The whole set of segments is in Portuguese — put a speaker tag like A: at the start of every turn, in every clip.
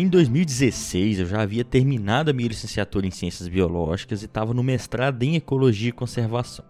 A: Em 2016, eu já havia terminado a minha licenciatura em Ciências Biológicas e estava no mestrado em Ecologia e Conservação.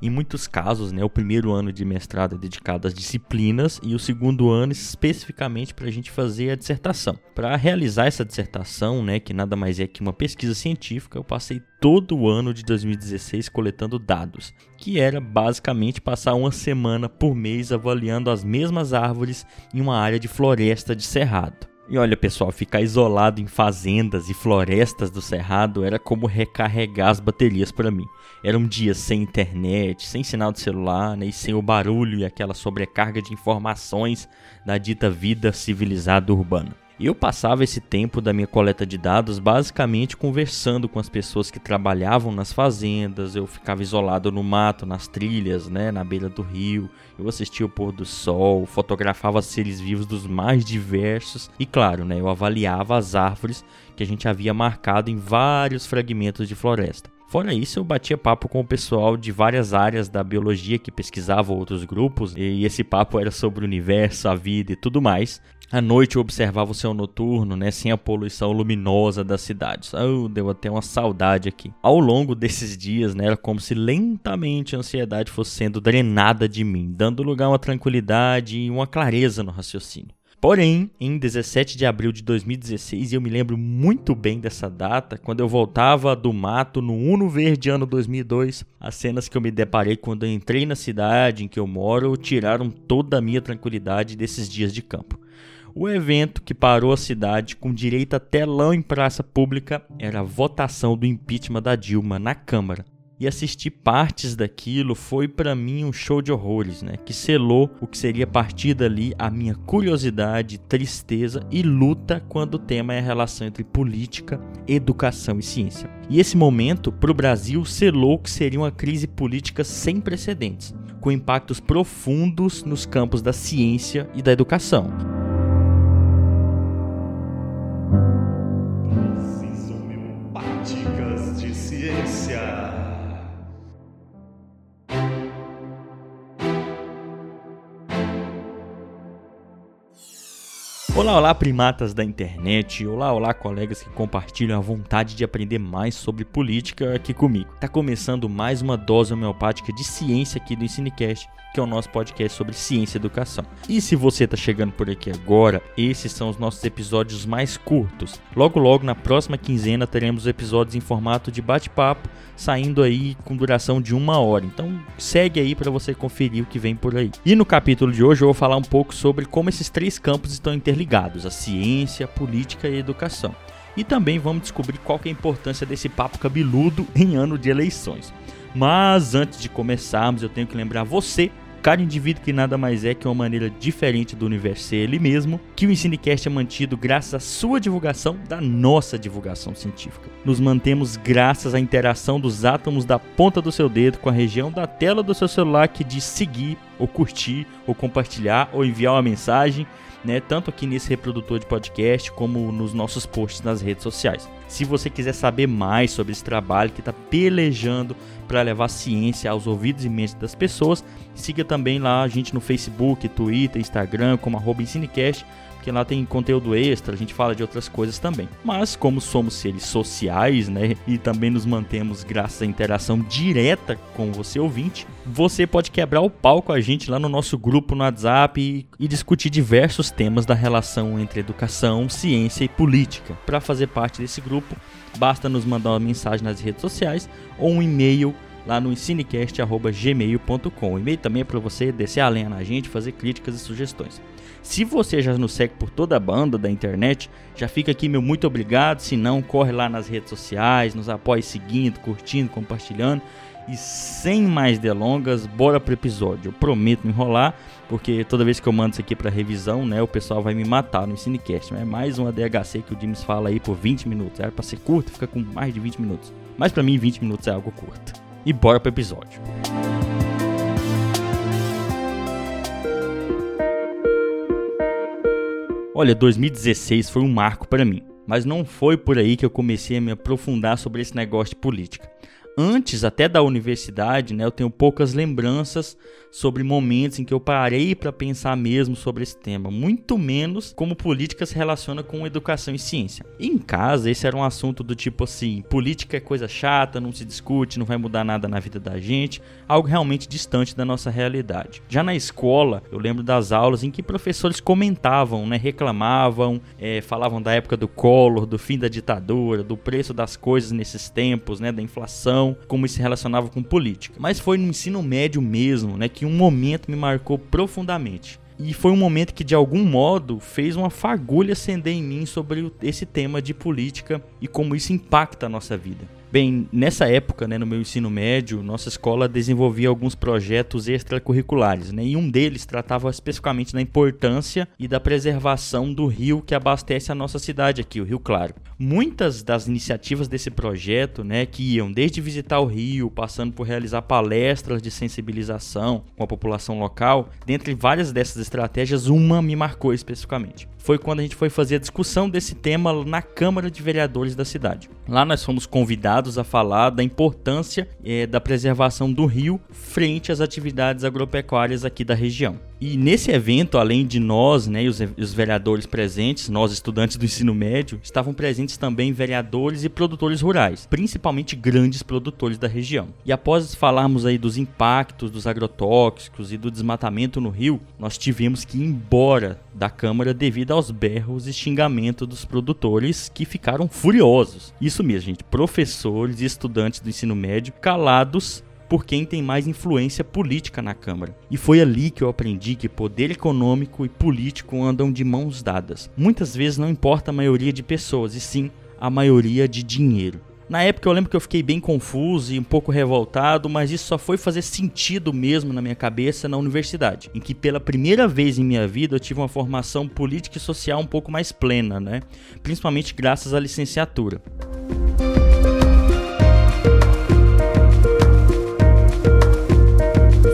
A: Em muitos casos, né, o primeiro ano de mestrado é dedicado às disciplinas e o segundo ano especificamente para a gente fazer a dissertação. Para realizar essa dissertação, né, que nada mais é que uma pesquisa científica, eu passei todo o ano de 2016 coletando dados, que era basicamente passar uma semana por mês avaliando as mesmas árvores em uma área de floresta de cerrado. E olha, pessoal, ficar isolado em fazendas e florestas do Cerrado era como recarregar as baterias para mim. Eram dias sem internet, sem sinal de celular, né, e sem o barulho e aquela sobrecarga de informações da dita vida civilizada urbana. Eu passava esse tempo da minha coleta de dados basicamente conversando com as pessoas que trabalhavam nas fazendas, eu ficava isolado no mato, nas trilhas, né, na beira do rio, eu assistia o pôr do sol, fotografava seres vivos dos mais diversos e, claro, né, eu avaliava as árvores que a gente havia marcado em vários fragmentos de floresta. Fora isso, eu batia papo com o pessoal de várias áreas da biologia que pesquisava outros grupos, e esse papo era sobre o universo, a vida e tudo mais. À noite eu observava o céu noturno, né, sem a poluição luminosa das cidades. Oh, deu até uma saudade aqui. Ao longo desses dias, né, era como se lentamente a ansiedade fosse sendo drenada de mim, dando lugar a uma tranquilidade e uma clareza no raciocínio. Porém, em 17 de abril de 2016, e eu me lembro muito bem dessa data, quando eu voltava do mato no Uno Verde ano 2002, as cenas que eu me deparei quando eu entrei na cidade em que eu moro tiraram toda a minha tranquilidade desses dias de campo. O evento que parou a cidade com direito a telão em praça pública era a votação do impeachment da Dilma na Câmara e assistir partes daquilo foi para mim um show de horrores, né? Que selou o que seria a partir dali a minha curiosidade, tristeza e luta quando o tema é a relação entre política, educação e ciência. E esse momento, para o Brasil, selou o que seria uma crise política sem precedentes, com impactos profundos nos campos da ciência e da educação. Olá, olá, primatas da internet. Olá, olá, colegas que compartilham a vontade de aprender mais sobre política aqui comigo. Tá começando mais uma dose homeopática de ciência aqui do Ensinecast, que é o nosso podcast sobre ciência e educação. E se você tá chegando por aqui agora, esses são os nossos episódios mais curtos. Logo, logo, na próxima quinzena, teremos episódios em formato de bate-papo, saindo aí com duração de uma hora. Então, segue aí para você conferir o que vem por aí. E no capítulo de hoje, eu vou falar um pouco sobre como esses três campos estão interligados ligados à ciência, política e educação. E também vamos descobrir qual é a importância desse papo cabeludo em ano de eleições. Mas antes de começarmos, eu tenho que lembrar você Cada indivíduo que nada mais é que uma maneira diferente do universo ser ele mesmo, que o Ensinecast é mantido graças à sua divulgação da nossa divulgação científica. Nos mantemos graças à interação dos átomos da ponta do seu dedo com a região da tela do seu celular que diz seguir, ou curtir, ou compartilhar, ou enviar uma mensagem né, tanto aqui nesse reprodutor de podcast como nos nossos posts nas redes sociais. Se você quiser saber mais sobre esse trabalho que está pelejando para levar ciência aos ouvidos e mentes das pessoas, siga também lá a gente no Facebook, Twitter, Instagram, como arroba Ensinecast, porque lá tem conteúdo extra, a gente fala de outras coisas também. Mas como somos seres sociais, né, e também nos mantemos graças à interação direta com você ouvinte, você pode quebrar o pau com a gente lá no nosso grupo no WhatsApp e, e discutir diversos temas da relação entre educação, ciência e política. Para fazer parte desse grupo, basta nos mandar uma mensagem nas redes sociais ou um e-mail lá no ensinecast.gmail.com. O e-mail também é para você descer a lenha na gente, fazer críticas e sugestões. Se você já nos segue por toda a banda da internet, já fica aqui meu muito obrigado. Se não, corre lá nas redes sociais, nos apoie seguindo, curtindo, compartilhando. E sem mais delongas, bora pro episódio. Eu prometo me enrolar, porque toda vez que eu mando isso aqui para revisão, né, o pessoal vai me matar no Cinecast. É mais uma DHC que o James fala aí por 20 minutos. Era para ser curto, fica com mais de 20 minutos. Mas para mim 20 minutos é algo curto. E bora pro episódio. Olha, 2016 foi um marco para mim, mas não foi por aí que eu comecei a me aprofundar sobre esse negócio de política. Antes até da universidade, né, eu tenho poucas lembranças sobre momentos em que eu parei para pensar mesmo sobre esse tema, muito menos como política se relaciona com educação e ciência. Em casa, esse era um assunto do tipo assim: política é coisa chata, não se discute, não vai mudar nada na vida da gente, algo realmente distante da nossa realidade. Já na escola, eu lembro das aulas em que professores comentavam, né, reclamavam, é, falavam da época do Collor, do fim da ditadura, do preço das coisas nesses tempos, né, da inflação, como isso se relacionava com política. Mas foi no ensino médio mesmo, né, que um momento me marcou profundamente. E foi um momento que, de algum modo, fez uma fagulha acender em mim sobre esse tema de política e como isso impacta a nossa vida. Bem, nessa época, né, no meu ensino médio, nossa escola desenvolvia alguns projetos extracurriculares, né, e um deles tratava especificamente da importância e da preservação do rio que abastece a nossa cidade aqui, o Rio Claro. Muitas das iniciativas desse projeto, né, que iam desde visitar o rio, passando por realizar palestras de sensibilização com a população local, dentre várias dessas estratégias, uma me marcou especificamente foi quando a gente foi fazer a discussão desse tema na Câmara de Vereadores da cidade. Lá nós fomos convidados a falar da importância é, da preservação do rio frente às atividades agropecuárias aqui da região. E nesse evento, além de nós, né, os, os vereadores presentes, nós estudantes do ensino médio, estavam presentes também vereadores e produtores rurais, principalmente grandes produtores da região. E após falarmos aí dos impactos dos agrotóxicos e do desmatamento no rio, nós tivemos que ir embora da Câmara devido aos berros e xingamentos dos produtores que ficaram furiosos. Isso mesmo, gente, professores e estudantes do ensino médio calados por quem tem mais influência política na Câmara. E foi ali que eu aprendi que poder econômico e político andam de mãos dadas. Muitas vezes não importa a maioria de pessoas, e sim a maioria de dinheiro. Na época eu lembro que eu fiquei bem confuso e um pouco revoltado, mas isso só foi fazer sentido mesmo na minha cabeça na universidade, em que pela primeira vez em minha vida eu tive uma formação política e social um pouco mais plena, né? Principalmente graças à licenciatura.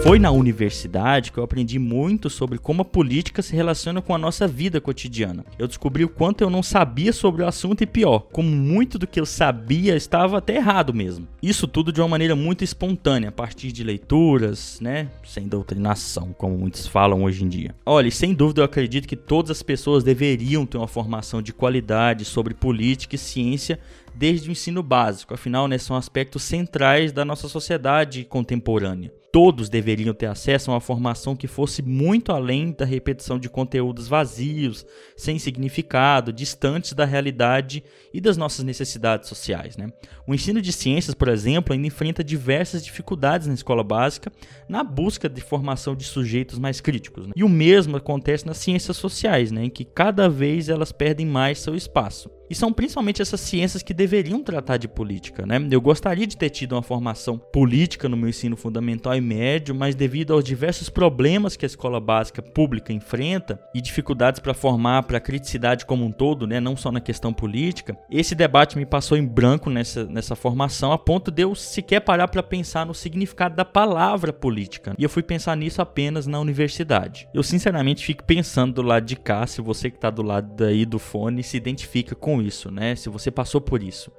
A: Foi na universidade que eu aprendi muito sobre como a política se relaciona com a nossa vida cotidiana. Eu descobri o quanto eu não sabia sobre o assunto e pior, como muito do que eu sabia estava até errado mesmo. Isso tudo de uma maneira muito espontânea, a partir de leituras, né, sem doutrinação, como muitos falam hoje em dia. Olha, sem dúvida eu acredito que todas as pessoas deveriam ter uma formação de qualidade sobre política e ciência desde o ensino básico, afinal, né, são aspectos centrais da nossa sociedade contemporânea todos deveriam ter acesso a uma formação que fosse muito além da repetição de conteúdos vazios, sem significado, distantes da realidade e das nossas necessidades sociais. Né? O ensino de ciências, por exemplo, ainda enfrenta diversas dificuldades na escola básica na busca de formação de sujeitos mais críticos. Né? E o mesmo acontece nas ciências sociais, né? em que cada vez elas perdem mais seu espaço. E são principalmente essas ciências que deveriam tratar de política, né? Eu gostaria de ter tido uma formação política no meu ensino fundamental e médio, mas devido aos diversos problemas que a escola básica pública enfrenta e dificuldades para formar para a criticidade como um todo, né, não só na questão política, esse debate me passou em branco nessa, nessa formação a ponto de eu sequer parar para pensar no significado da palavra política. E eu fui pensar nisso apenas na universidade. Eu sinceramente fico pensando do lado de cá, se você que está do lado daí do fone se identifica com isso, né? Se você passou por isso.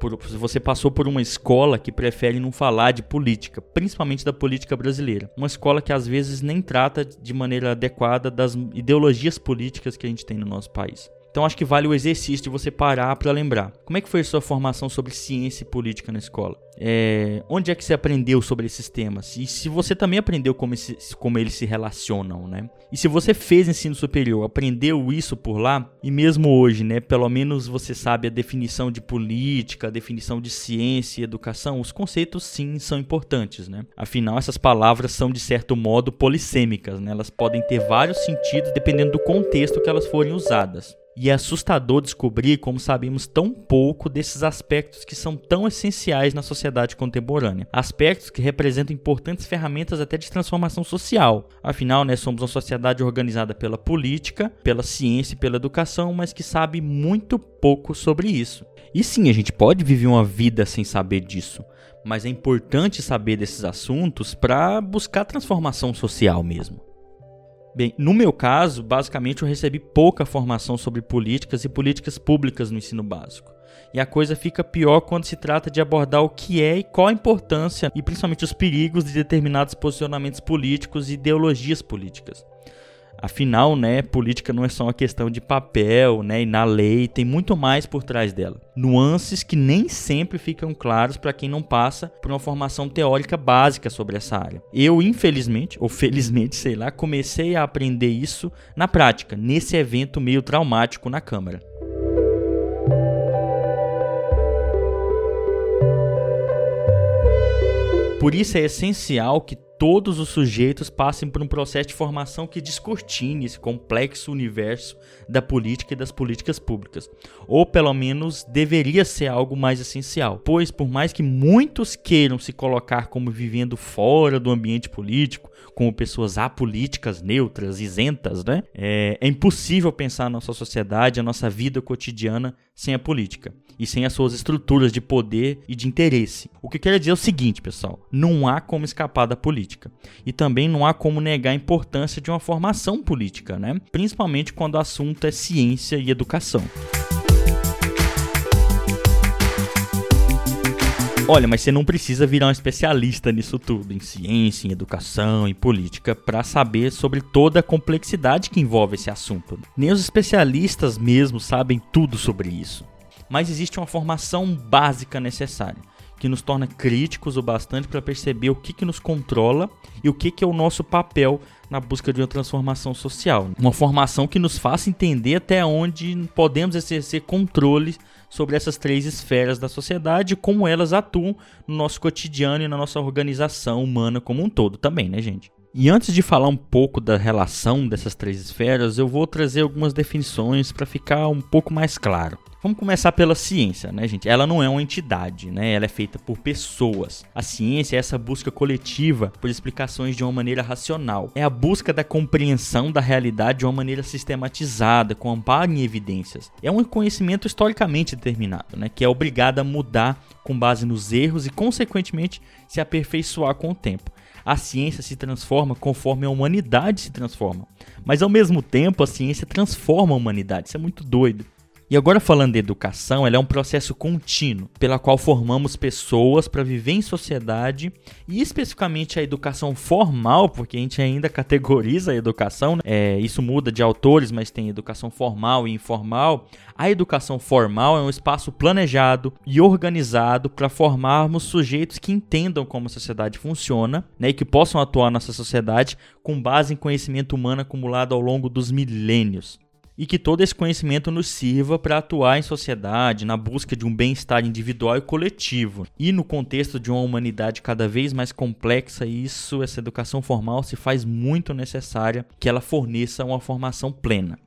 A: Por, se você passou por uma escola que prefere não falar de política, principalmente da política brasileira. Uma escola que às vezes nem trata de maneira adequada das ideologias políticas que a gente tem no nosso país. Então acho que vale o exercício de você parar para lembrar. Como é que foi a sua formação sobre ciência e política na escola? É, onde é que você aprendeu sobre esses temas? E se você também aprendeu como, esse, como eles se relacionam, né? E se você fez ensino superior, aprendeu isso por lá, e mesmo hoje, né? Pelo menos você sabe a definição de política, a definição de ciência e educação, os conceitos sim são importantes, né? Afinal, essas palavras são de certo modo polissêmicas, né? Elas podem ter vários sentidos dependendo do contexto que elas forem usadas. E é assustador descobrir como sabemos tão pouco desses aspectos que são tão essenciais na sociedade contemporânea. Aspectos que representam importantes ferramentas até de transformação social. Afinal, né, somos uma sociedade organizada pela política, pela ciência e pela educação, mas que sabe muito pouco sobre isso. E sim, a gente pode viver uma vida sem saber disso, mas é importante saber desses assuntos para buscar transformação social mesmo. Bem, no meu caso, basicamente eu recebi pouca formação sobre políticas e políticas públicas no ensino básico. E a coisa fica pior quando se trata de abordar o que é e qual a importância e principalmente os perigos de determinados posicionamentos políticos e ideologias políticas. Afinal, né, política não é só uma questão de papel, né, e na lei tem muito mais por trás dela. Nuances que nem sempre ficam claros para quem não passa por uma formação teórica básica sobre essa área. Eu, infelizmente, ou felizmente, sei lá, comecei a aprender isso na prática, nesse evento meio traumático na Câmara. Por isso é essencial que todos os sujeitos passem por um processo de formação que descortine esse complexo universo da política e das políticas públicas. Ou pelo menos deveria ser algo mais essencial, pois por mais que muitos queiram se colocar como vivendo fora do ambiente político, como pessoas apolíticas, neutras, isentas, né? É, é impossível pensar a nossa sociedade, a nossa vida cotidiana sem a política e sem as suas estruturas de poder e de interesse. O que quer dizer é o seguinte, pessoal: não há como escapar da política. E também não há como negar a importância de uma formação política, né? principalmente quando o assunto é ciência e educação. Olha, mas você não precisa virar um especialista nisso tudo, em ciência, em educação, em política, para saber sobre toda a complexidade que envolve esse assunto. Nem os especialistas mesmo sabem tudo sobre isso mas existe uma formação básica necessária que nos torna críticos o bastante para perceber o que, que nos controla e o que, que é o nosso papel na busca de uma transformação social. Uma formação que nos faça entender até onde podemos exercer controle sobre essas três esferas da sociedade e como elas atuam no nosso cotidiano e na nossa organização humana como um todo também, né, gente? E antes de falar um pouco da relação dessas três esferas, eu vou trazer algumas definições para ficar um pouco mais claro. Vamos começar pela ciência, né, gente? Ela não é uma entidade, né? Ela é feita por pessoas. A ciência é essa busca coletiva por explicações de uma maneira racional. É a busca da compreensão da realidade de uma maneira sistematizada, com amparo em evidências. É um conhecimento historicamente determinado, né? Que é obrigado a mudar com base nos erros e, consequentemente, se aperfeiçoar com o tempo a ciência se transforma conforme a humanidade se transforma. Mas ao mesmo tempo, a ciência transforma a humanidade. Isso é muito doido. E agora falando de educação, ela é um processo contínuo, pela qual formamos pessoas para viver em sociedade e especificamente a educação formal, porque a gente ainda categoriza a educação, né? é, isso muda de autores, mas tem educação formal e informal. A educação formal é um espaço planejado e organizado para formarmos sujeitos que entendam como a sociedade funciona né, e que possam atuar nessa sociedade com base em conhecimento humano acumulado ao longo dos milênios e que todo esse conhecimento nos sirva para atuar em sociedade, na busca de um bem-estar individual e coletivo. E no contexto de uma humanidade cada vez mais complexa, isso, essa educação formal se faz muito necessária que ela forneça uma formação plena.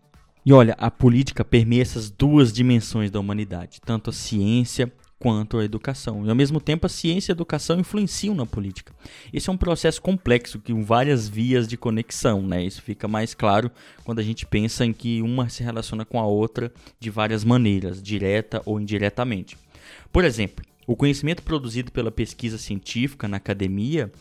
A: E olha, a política permeia essas duas dimensões da humanidade, tanto a ciência quanto a educação. E ao mesmo tempo, a ciência e a educação influenciam na política. Esse é um processo complexo com várias vias de conexão, né? Isso fica mais claro quando a gente pensa em que uma se relaciona com a outra de várias maneiras, direta ou indiretamente. Por exemplo, o conhecimento produzido pela pesquisa científica na academia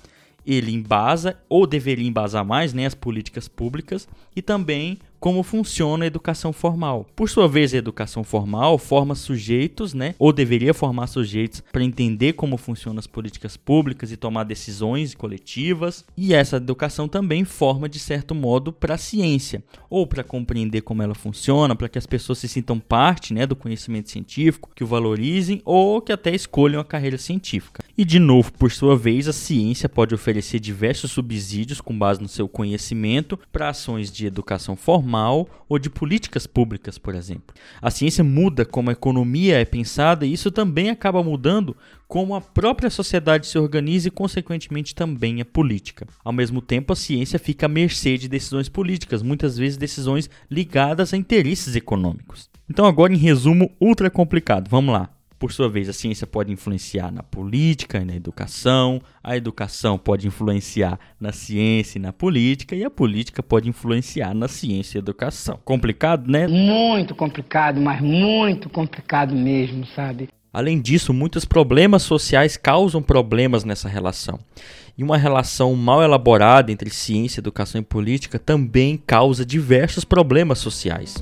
A: ele embasa ou deveria embasar mais né, as políticas públicas e também como funciona a educação formal. Por sua vez, a educação formal forma sujeitos, né, ou deveria formar sujeitos para entender como funcionam as políticas públicas e tomar decisões coletivas. E essa educação também forma de certo modo para a ciência, ou para compreender como ela funciona, para que as pessoas se sintam parte, né, do conhecimento científico, que o valorizem ou que até escolham a carreira científica. E de novo, por sua vez, a ciência pode oferecer diversos subsídios com base no seu conhecimento para ações de educação formal ou de políticas públicas, por exemplo. A ciência muda como a economia é pensada e isso também acaba mudando como a própria sociedade se organiza e, consequentemente, também a política. Ao mesmo tempo, a ciência fica à mercê de decisões políticas, muitas vezes decisões ligadas a interesses econômicos. Então, agora, em resumo, ultra complicado. Vamos lá. Por sua vez, a ciência pode influenciar na política e na educação, a educação pode influenciar na ciência e na política, e a política pode influenciar na ciência e educação. Complicado, né?
B: Muito complicado, mas muito complicado mesmo, sabe?
A: Além disso, muitos problemas sociais causam problemas nessa relação. E uma relação mal elaborada entre ciência, educação e política também causa diversos problemas sociais.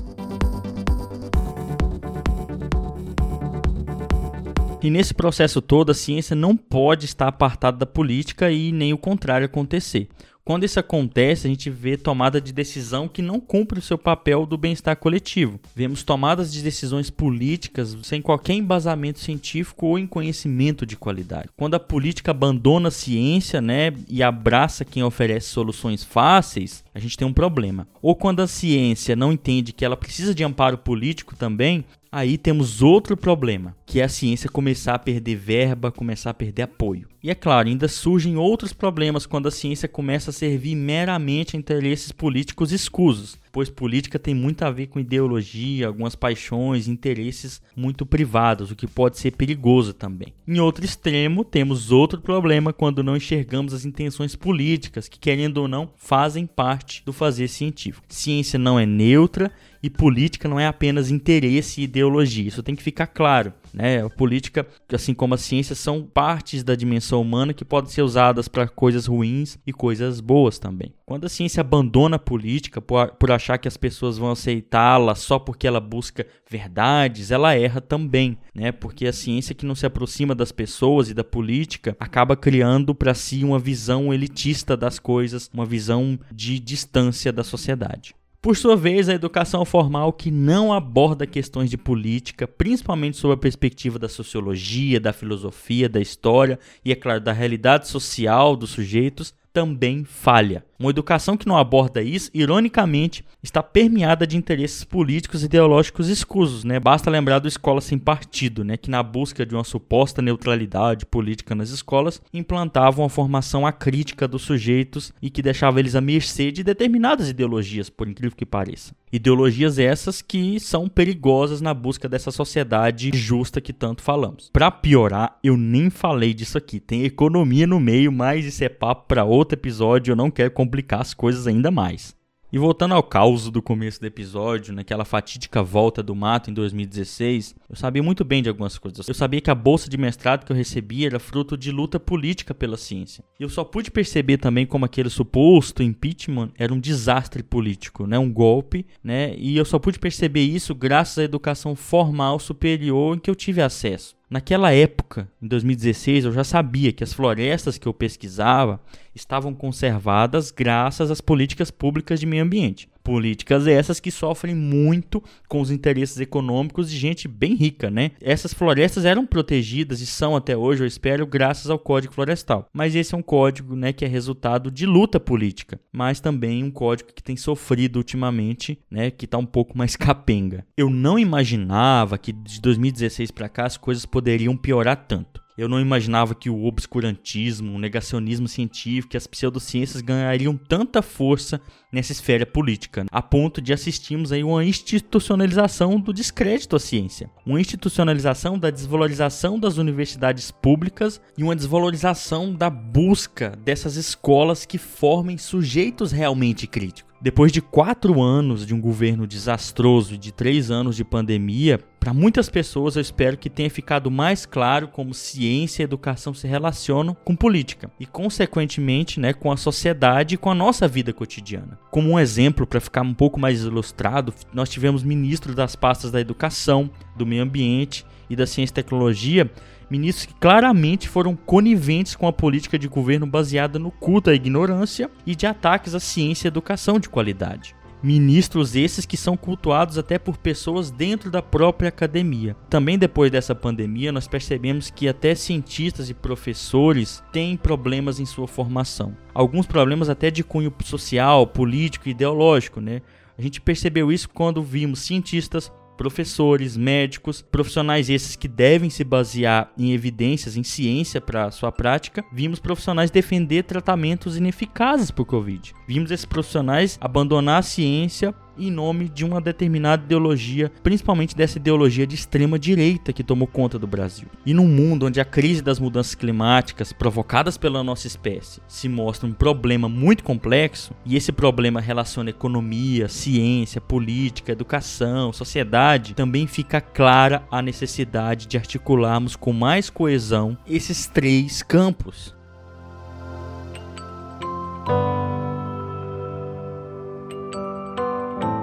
A: E nesse processo todo, a ciência não pode estar apartada da política e nem o contrário acontecer. Quando isso acontece, a gente vê tomada de decisão que não cumpre o seu papel do bem-estar coletivo. Vemos tomadas de decisões políticas sem qualquer embasamento científico ou em conhecimento de qualidade. Quando a política abandona a ciência, né, e abraça quem oferece soluções fáceis, a gente tem um problema. Ou quando a ciência não entende que ela precisa de amparo político também, Aí temos outro problema, que é a ciência começar a perder verba, começar a perder apoio. E é claro, ainda surgem outros problemas quando a ciência começa a servir meramente a interesses políticos escusos, pois política tem muito a ver com ideologia, algumas paixões, interesses muito privados, o que pode ser perigoso também. Em outro extremo, temos outro problema quando não enxergamos as intenções políticas, que querendo ou não, fazem parte do fazer científico. Ciência não é neutra e política não é apenas interesse e ideologia. Isso tem que ficar claro. Né? A política, assim como a ciência, são partes da dimensão humana que podem ser usadas para coisas ruins e coisas boas também. Quando a ciência abandona a política por, por achar que as pessoas vão aceitá-la só porque ela busca verdades, ela erra também, né? Porque a ciência que não se aproxima das pessoas e da política acaba criando para si uma visão elitista das coisas, uma visão de distância da sociedade. Por sua vez, a educação formal que não aborda questões de política, principalmente sob a perspectiva da sociologia, da filosofia, da história e, é claro, da realidade social dos sujeitos, também falha. Uma educação que não aborda isso, ironicamente, está permeada de interesses políticos e ideológicos escusos, né? Basta lembrar do Escola Sem Partido, né? Que na busca de uma suposta neutralidade política nas escolas, implantava uma formação acrítica dos sujeitos e que deixava eles à mercê de determinadas ideologias, por incrível que pareça. Ideologias essas que são perigosas na busca dessa sociedade justa que tanto falamos. Para piorar, eu nem falei disso aqui. Tem economia no meio, mas isso é papo para outro episódio, eu não quero complicar as coisas ainda mais. E voltando ao caos do começo do episódio, naquela fatídica volta do mato em 2016, eu sabia muito bem de algumas coisas. Eu sabia que a bolsa de mestrado que eu recebi era fruto de luta política pela ciência. E eu só pude perceber também como aquele suposto impeachment era um desastre político, né, um golpe, né? E eu só pude perceber isso graças à educação formal superior em que eu tive acesso. Naquela época, em 2016, eu já sabia que as florestas que eu pesquisava estavam conservadas graças às políticas públicas de meio ambiente. Políticas essas que sofrem muito com os interesses econômicos de gente bem rica, né? Essas florestas eram protegidas e são até hoje, eu espero, graças ao Código Florestal. Mas esse é um código, né, que é resultado de luta política, mas também um código que tem sofrido ultimamente, né, que está um pouco mais capenga. Eu não imaginava que de 2016 para cá as coisas poderiam piorar tanto. Eu não imaginava que o obscurantismo, o negacionismo científico e as pseudociências ganhariam tanta força nessa esfera política, a ponto de assistirmos aí uma institucionalização do descrédito à ciência, uma institucionalização da desvalorização das universidades públicas e uma desvalorização da busca dessas escolas que formem sujeitos realmente críticos. Depois de quatro anos de um governo desastroso e de três anos de pandemia, para muitas pessoas eu espero que tenha ficado mais claro como ciência e educação se relacionam com política e, consequentemente, né, com a sociedade e com a nossa vida cotidiana. Como um exemplo, para ficar um pouco mais ilustrado, nós tivemos ministros das pastas da educação, do meio ambiente e da ciência e tecnologia ministros que claramente foram coniventes com a política de governo baseada no culto à ignorância e de ataques à ciência e educação de qualidade. Ministros esses que são cultuados até por pessoas dentro da própria academia. Também depois dessa pandemia, nós percebemos que até cientistas e professores têm problemas em sua formação. Alguns problemas até de cunho social, político e ideológico, né? A gente percebeu isso quando vimos cientistas, professores, médicos, profissionais esses que devem se basear em evidências, em ciência para sua prática, vimos profissionais defender tratamentos ineficazes por Covid. Vimos esses profissionais abandonar a ciência em nome de uma determinada ideologia, principalmente dessa ideologia de extrema direita que tomou conta do Brasil. E num mundo onde a crise das mudanças climáticas provocadas pela nossa espécie se mostra um problema muito complexo, e esse problema relaciona economia, ciência, política, educação, sociedade, também fica clara a necessidade de articularmos com mais coesão esses três campos.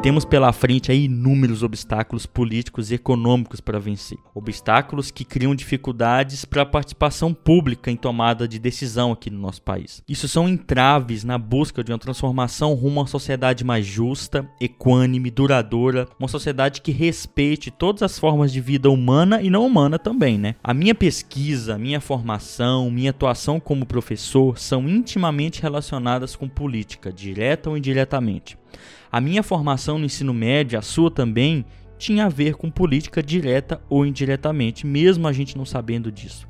A: Temos pela frente inúmeros obstáculos políticos e econômicos para vencer. Obstáculos que criam dificuldades para a participação pública em tomada de decisão aqui no nosso país. Isso são entraves na busca de uma transformação rumo a uma sociedade mais justa, equânime, duradoura, uma sociedade que respeite todas as formas de vida humana e não humana também, né? A minha pesquisa, minha formação, minha atuação como professor são intimamente relacionadas com política, direta ou indiretamente. A minha formação no ensino médio, a sua também, tinha a ver com política direta ou indiretamente, mesmo a gente não sabendo disso.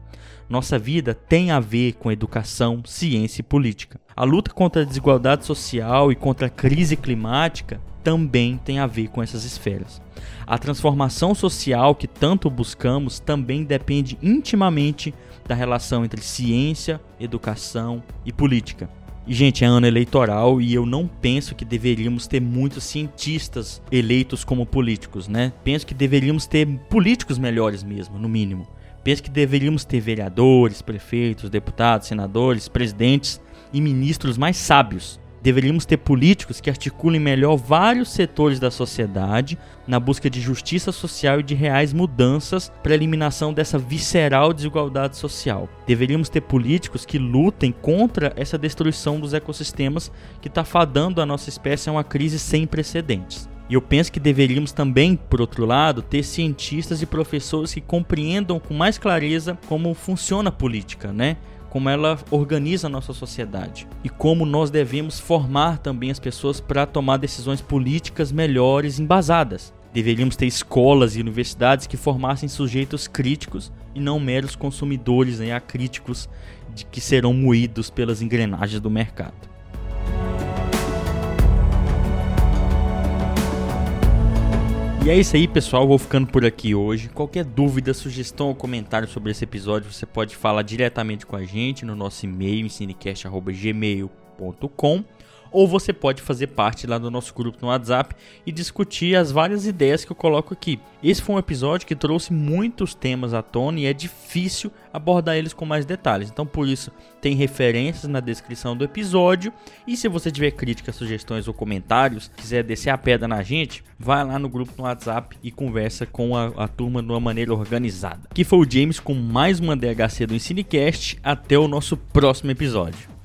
A: Nossa vida tem a ver com educação, ciência e política. A luta contra a desigualdade social e contra a crise climática também tem a ver com essas esferas. A transformação social que tanto buscamos também depende intimamente da relação entre ciência, educação e política. E, gente, é ano eleitoral e eu não penso que deveríamos ter muitos cientistas eleitos como políticos, né? Penso que deveríamos ter políticos melhores mesmo, no mínimo. Penso que deveríamos ter vereadores, prefeitos, deputados, senadores, presidentes e ministros mais sábios Deveríamos ter políticos que articulem melhor vários setores da sociedade na busca de justiça social e de reais mudanças para a eliminação dessa visceral desigualdade social. Deveríamos ter políticos que lutem contra essa destruição dos ecossistemas que está fadando a nossa espécie a uma crise sem precedentes. E eu penso que deveríamos também, por outro lado, ter cientistas e professores que compreendam com mais clareza como funciona a política, né? Como ela organiza a nossa sociedade e como nós devemos formar também as pessoas para tomar decisões políticas melhores embasadas. Deveríamos ter escolas e universidades que formassem sujeitos críticos e não meros consumidores né, acríticos de que serão moídos pelas engrenagens do mercado. E é isso aí, pessoal. Vou ficando por aqui hoje. Qualquer dúvida, sugestão ou comentário sobre esse episódio, você pode falar diretamente com a gente no nosso e-mail, ensinecast.gmail.com ou você pode fazer parte lá do nosso grupo no WhatsApp e discutir as várias ideias que eu coloco aqui. Esse foi um episódio que trouxe muitos temas à tona e é difícil abordar eles com mais detalhes. Então, por isso, tem referências na descrição do episódio. E se você tiver críticas, sugestões ou comentários, quiser descer a pedra na gente, vai lá no grupo no WhatsApp e conversa com a, a turma de uma maneira organizada. Que foi o James com mais uma DHC do Ensinecast. Até o nosso próximo episódio.